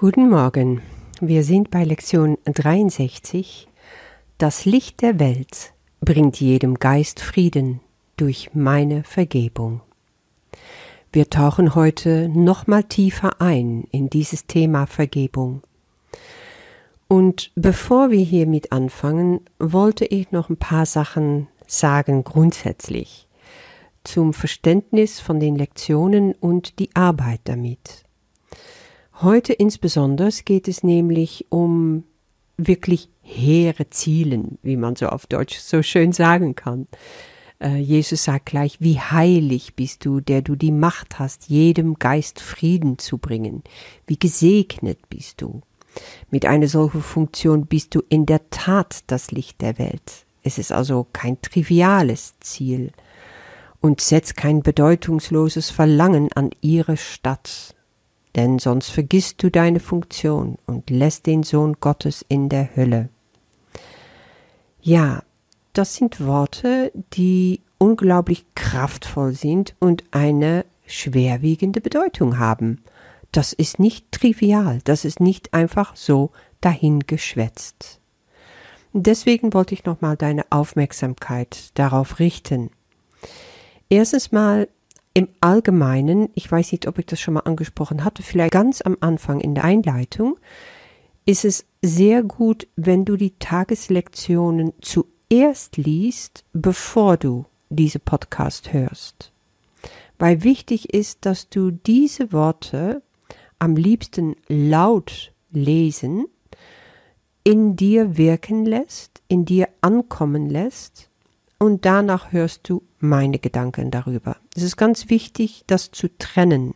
Guten Morgen. Wir sind bei Lektion 63. Das Licht der Welt bringt jedem Geist Frieden durch meine Vergebung. Wir tauchen heute nochmal tiefer ein in dieses Thema Vergebung. Und bevor wir hiermit anfangen, wollte ich noch ein paar Sachen sagen grundsätzlich zum Verständnis von den Lektionen und die Arbeit damit. Heute insbesondere geht es nämlich um wirklich hehre Zielen, wie man so auf Deutsch so schön sagen kann. Äh, Jesus sagt gleich, wie heilig bist du, der du die Macht hast, jedem Geist Frieden zu bringen. Wie gesegnet bist du. Mit einer solchen Funktion bist du in der Tat das Licht der Welt. Es ist also kein triviales Ziel und setzt kein bedeutungsloses Verlangen an ihre Stadt, denn sonst vergisst du deine Funktion und lässt den Sohn Gottes in der Hölle. Ja, das sind Worte, die unglaublich kraftvoll sind und eine schwerwiegende Bedeutung haben. Das ist nicht trivial, das ist nicht einfach so dahingeschwätzt. Deswegen wollte ich nochmal deine Aufmerksamkeit darauf richten. Erstens mal im Allgemeinen, ich weiß nicht, ob ich das schon mal angesprochen hatte, vielleicht ganz am Anfang in der Einleitung, ist es sehr gut, wenn du die Tageslektionen zuerst liest, bevor du diese Podcast hörst. Weil wichtig ist, dass du diese Worte am liebsten laut lesen, in dir wirken lässt, in dir ankommen lässt und danach hörst du meine Gedanken darüber. Es ist ganz wichtig, das zu trennen.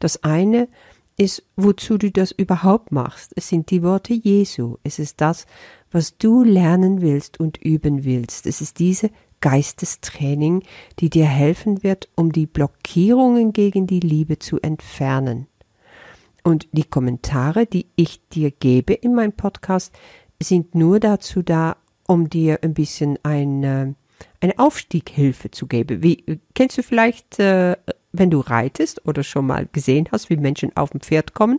Das eine ist, wozu du das überhaupt machst. Es sind die Worte Jesu. Es ist das, was du lernen willst und üben willst. Es ist diese Geistestraining, die dir helfen wird, um die Blockierungen gegen die Liebe zu entfernen. Und die Kommentare, die ich dir gebe in meinem Podcast, sind nur dazu da, um dir ein bisschen ein eine Aufstieghilfe zu geben. Wie kennst du vielleicht, äh, wenn du reitest oder schon mal gesehen hast, wie Menschen auf dem Pferd kommen,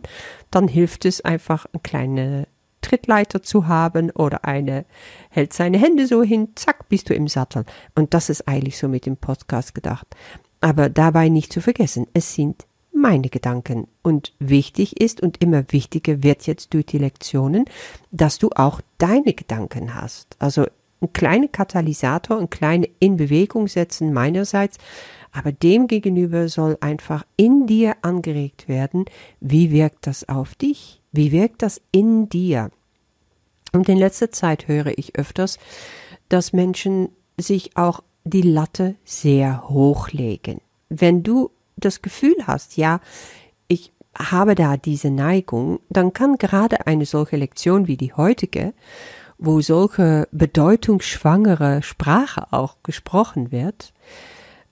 dann hilft es einfach, eine kleine Trittleiter zu haben oder eine hält seine Hände so hin, zack, bist du im Sattel. Und das ist eigentlich so mit dem Podcast gedacht. Aber dabei nicht zu vergessen, es sind meine Gedanken. Und wichtig ist und immer wichtiger wird jetzt durch die Lektionen, dass du auch deine Gedanken hast. Also ein kleiner Katalysator, ein kleine in Bewegung setzen meinerseits, aber dem gegenüber soll einfach in dir angeregt werden, wie wirkt das auf dich? Wie wirkt das in dir? Und in letzter Zeit höre ich öfters, dass Menschen sich auch die Latte sehr hochlegen. Wenn du das Gefühl hast, ja, ich habe da diese Neigung, dann kann gerade eine solche Lektion wie die heutige wo solche bedeutungsschwangere Sprache auch gesprochen wird,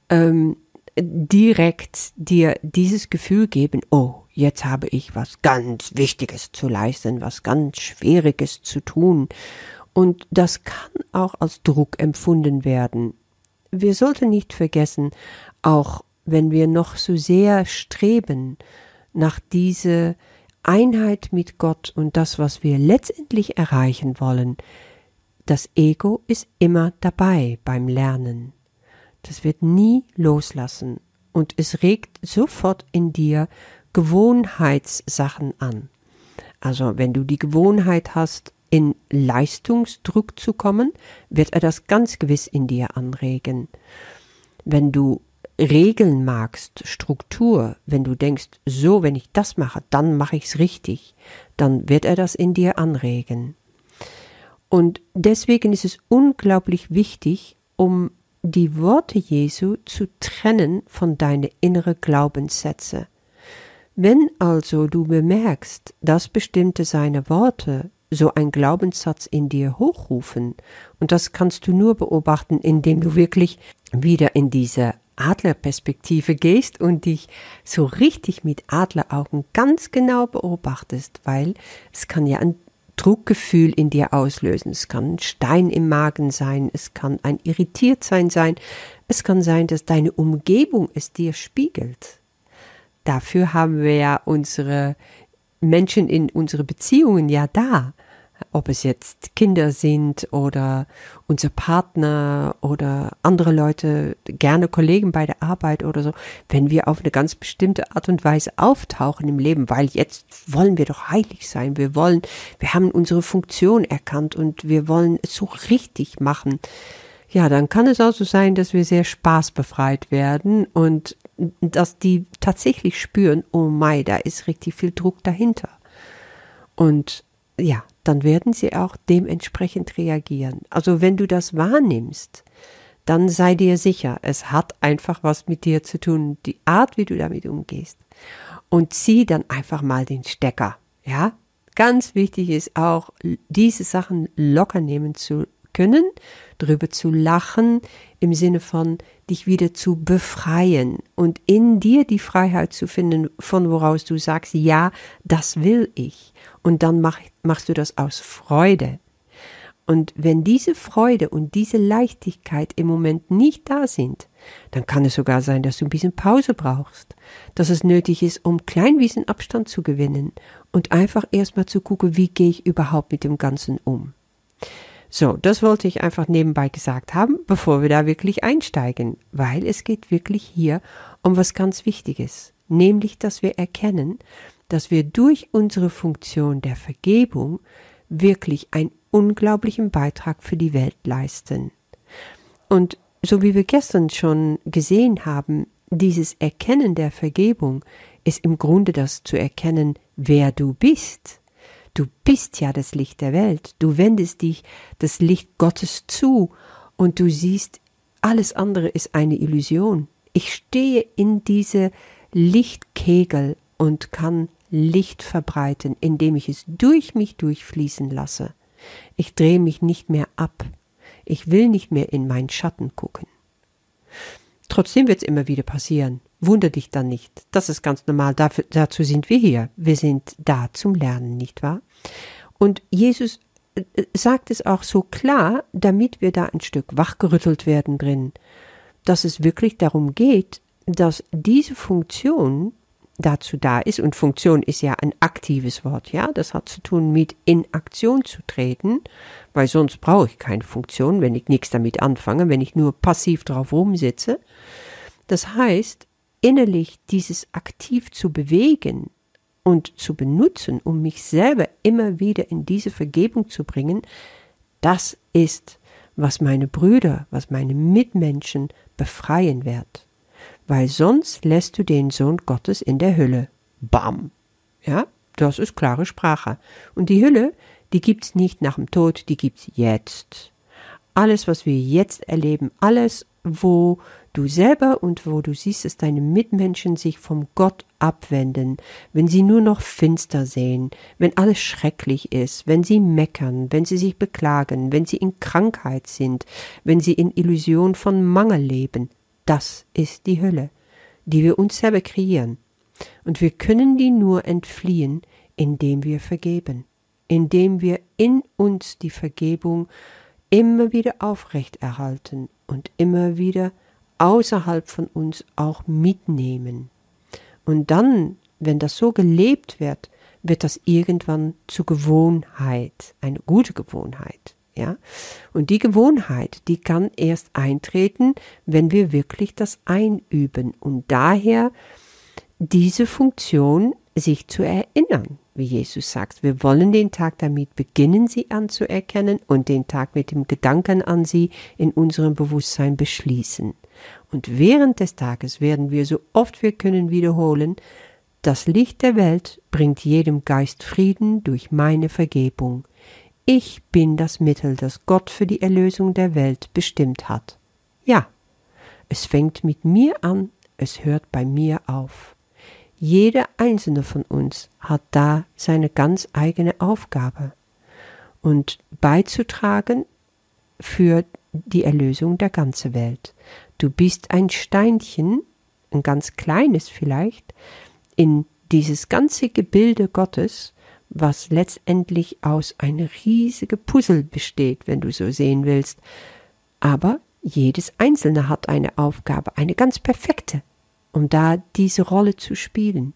ähm, direkt dir dieses Gefühl geben, oh, jetzt habe ich was ganz Wichtiges zu leisten, was ganz Schwieriges zu tun. Und das kann auch als Druck empfunden werden. Wir sollten nicht vergessen, auch wenn wir noch so sehr streben nach diese Einheit mit Gott und das, was wir letztendlich erreichen wollen, das Ego ist immer dabei beim Lernen. Das wird nie loslassen und es regt sofort in dir Gewohnheitssachen an. Also wenn du die Gewohnheit hast, in Leistungsdruck zu kommen, wird er das ganz gewiss in dir anregen. Wenn du Regeln magst, Struktur, wenn du denkst, so, wenn ich das mache, dann mache ich's richtig, dann wird er das in dir anregen. Und deswegen ist es unglaublich wichtig, um die Worte Jesu zu trennen von deine innere Glaubenssätze. Wenn also du bemerkst, dass bestimmte seine Worte so ein Glaubenssatz in dir hochrufen, und das kannst du nur beobachten, indem du wirklich wieder in diese Adlerperspektive gehst und dich so richtig mit Adleraugen ganz genau beobachtest, weil es kann ja ein Druckgefühl in dir auslösen. Es kann ein Stein im Magen sein, es kann ein Irritiertsein sein, es kann sein, dass deine Umgebung es dir spiegelt. Dafür haben wir ja unsere Menschen in unsere Beziehungen ja da ob es jetzt Kinder sind oder unser Partner oder andere Leute, gerne Kollegen bei der Arbeit oder so, wenn wir auf eine ganz bestimmte Art und Weise auftauchen im Leben, weil jetzt wollen wir doch heilig sein, wir wollen, wir haben unsere Funktion erkannt und wir wollen es so richtig machen. Ja, dann kann es auch so sein, dass wir sehr spaßbefreit werden und dass die tatsächlich spüren, oh mai, da ist richtig viel Druck dahinter. Und ja, dann werden sie auch dementsprechend reagieren. Also wenn du das wahrnimmst, dann sei dir sicher, es hat einfach was mit dir zu tun, die Art, wie du damit umgehst. Und zieh dann einfach mal den Stecker, ja? Ganz wichtig ist auch, diese Sachen locker nehmen zu können, drüber zu lachen, im Sinne von dich wieder zu befreien und in dir die Freiheit zu finden, von woraus du sagst, ja, das will ich. Und dann mach, machst du das aus Freude. Und wenn diese Freude und diese Leichtigkeit im Moment nicht da sind, dann kann es sogar sein, dass du ein bisschen Pause brauchst, dass es nötig ist, um klein bisschen Abstand zu gewinnen und einfach erstmal zu gucken, wie gehe ich überhaupt mit dem Ganzen um. So, das wollte ich einfach nebenbei gesagt haben, bevor wir da wirklich einsteigen, weil es geht wirklich hier um was ganz Wichtiges, nämlich, dass wir erkennen, dass wir durch unsere Funktion der Vergebung wirklich einen unglaublichen Beitrag für die Welt leisten. Und so wie wir gestern schon gesehen haben, dieses Erkennen der Vergebung ist im Grunde das zu erkennen, wer du bist. Du bist ja das Licht der Welt. Du wendest dich das Licht Gottes zu und du siehst, alles andere ist eine Illusion. Ich stehe in diese Lichtkegel und kann Licht verbreiten, indem ich es durch mich durchfließen lasse. Ich drehe mich nicht mehr ab. Ich will nicht mehr in meinen Schatten gucken. Trotzdem wird es immer wieder passieren. Wunder dich dann nicht. Das ist ganz normal. Dafür, dazu sind wir hier. Wir sind da zum Lernen, nicht wahr? Und Jesus äh, sagt es auch so klar, damit wir da ein Stück wachgerüttelt werden drin, dass es wirklich darum geht, dass diese Funktion dazu da ist, und Funktion ist ja ein aktives Wort, ja, das hat zu tun mit in Aktion zu treten, weil sonst brauche ich keine Funktion, wenn ich nichts damit anfange, wenn ich nur passiv drauf rumsitze. Das heißt, innerlich dieses aktiv zu bewegen und zu benutzen, um mich selber immer wieder in diese Vergebung zu bringen, das ist, was meine Brüder, was meine Mitmenschen befreien wird weil sonst lässt du den Sohn Gottes in der Hülle. Bam. Ja, das ist klare Sprache. Und die Hülle, die gibt's nicht nach dem Tod, die gibt's jetzt. Alles, was wir jetzt erleben, alles, wo du selber und wo du siehst, dass deine Mitmenschen sich vom Gott abwenden, wenn sie nur noch finster sehen, wenn alles schrecklich ist, wenn sie meckern, wenn sie sich beklagen, wenn sie in Krankheit sind, wenn sie in Illusion von Mangel leben, das ist die Hölle, die wir uns selber kreieren. Und wir können die nur entfliehen, indem wir vergeben, indem wir in uns die Vergebung immer wieder aufrechterhalten und immer wieder außerhalb von uns auch mitnehmen. Und dann, wenn das so gelebt wird, wird das irgendwann zur Gewohnheit, eine gute Gewohnheit ja. Und die Gewohnheit, die kann erst eintreten, wenn wir wirklich das einüben und daher diese Funktion sich zu erinnern, wie Jesus sagt. Wir wollen den Tag damit beginnen, sie anzuerkennen und den Tag mit dem Gedanken an sie in unserem Bewusstsein beschließen. Und während des Tages werden wir so oft wir können wiederholen, das Licht der Welt bringt jedem Geist Frieden durch meine Vergebung. Ich bin das Mittel, das Gott für die Erlösung der Welt bestimmt hat. Ja, es fängt mit mir an, es hört bei mir auf. Jeder einzelne von uns hat da seine ganz eigene Aufgabe und beizutragen für die Erlösung der ganzen Welt. Du bist ein Steinchen, ein ganz kleines vielleicht, in dieses ganze Gebilde Gottes, was letztendlich aus einer riesige Puzzle besteht, wenn du so sehen willst. Aber jedes Einzelne hat eine Aufgabe, eine ganz perfekte, um da diese Rolle zu spielen.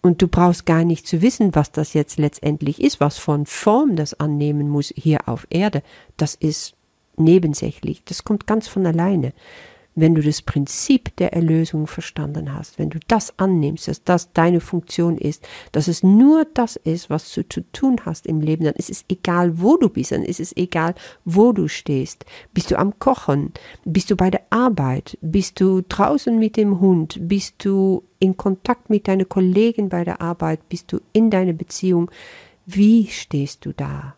Und du brauchst gar nicht zu wissen, was das jetzt letztendlich ist, was von Form das annehmen muss hier auf Erde. Das ist nebensächlich. Das kommt ganz von alleine wenn du das Prinzip der Erlösung verstanden hast, wenn du das annimmst, dass das deine Funktion ist, dass es nur das ist, was du zu tun hast im Leben, dann ist es egal, wo du bist, dann ist es egal, wo du stehst. Bist du am Kochen? Bist du bei der Arbeit? Bist du draußen mit dem Hund? Bist du in Kontakt mit deinen Kollegen bei der Arbeit? Bist du in deiner Beziehung? Wie stehst du da?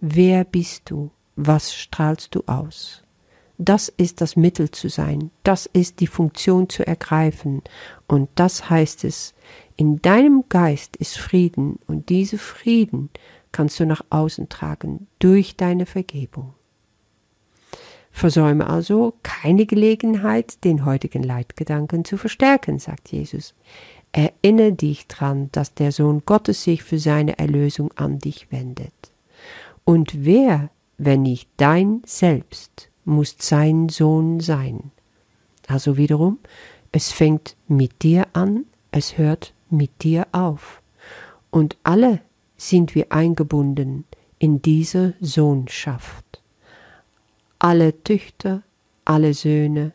Wer bist du? Was strahlst du aus? Das ist das Mittel zu sein, das ist die Funktion zu ergreifen, und das heißt es, in deinem Geist ist Frieden, und diese Frieden kannst du nach außen tragen durch deine Vergebung. Versäume also keine Gelegenheit, den heutigen Leitgedanken zu verstärken, sagt Jesus. Erinnere dich dran, dass der Sohn Gottes sich für seine Erlösung an dich wendet. Und wer, wenn nicht dein Selbst, muss sein Sohn sein. Also wiederum, es fängt mit dir an, es hört mit dir auf. Und alle sind wir eingebunden in diese Sohnschaft. Alle Töchter, alle Söhne,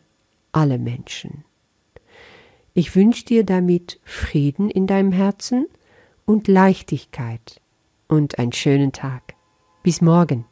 alle Menschen. Ich wünsche dir damit Frieden in deinem Herzen und Leichtigkeit und einen schönen Tag. Bis morgen.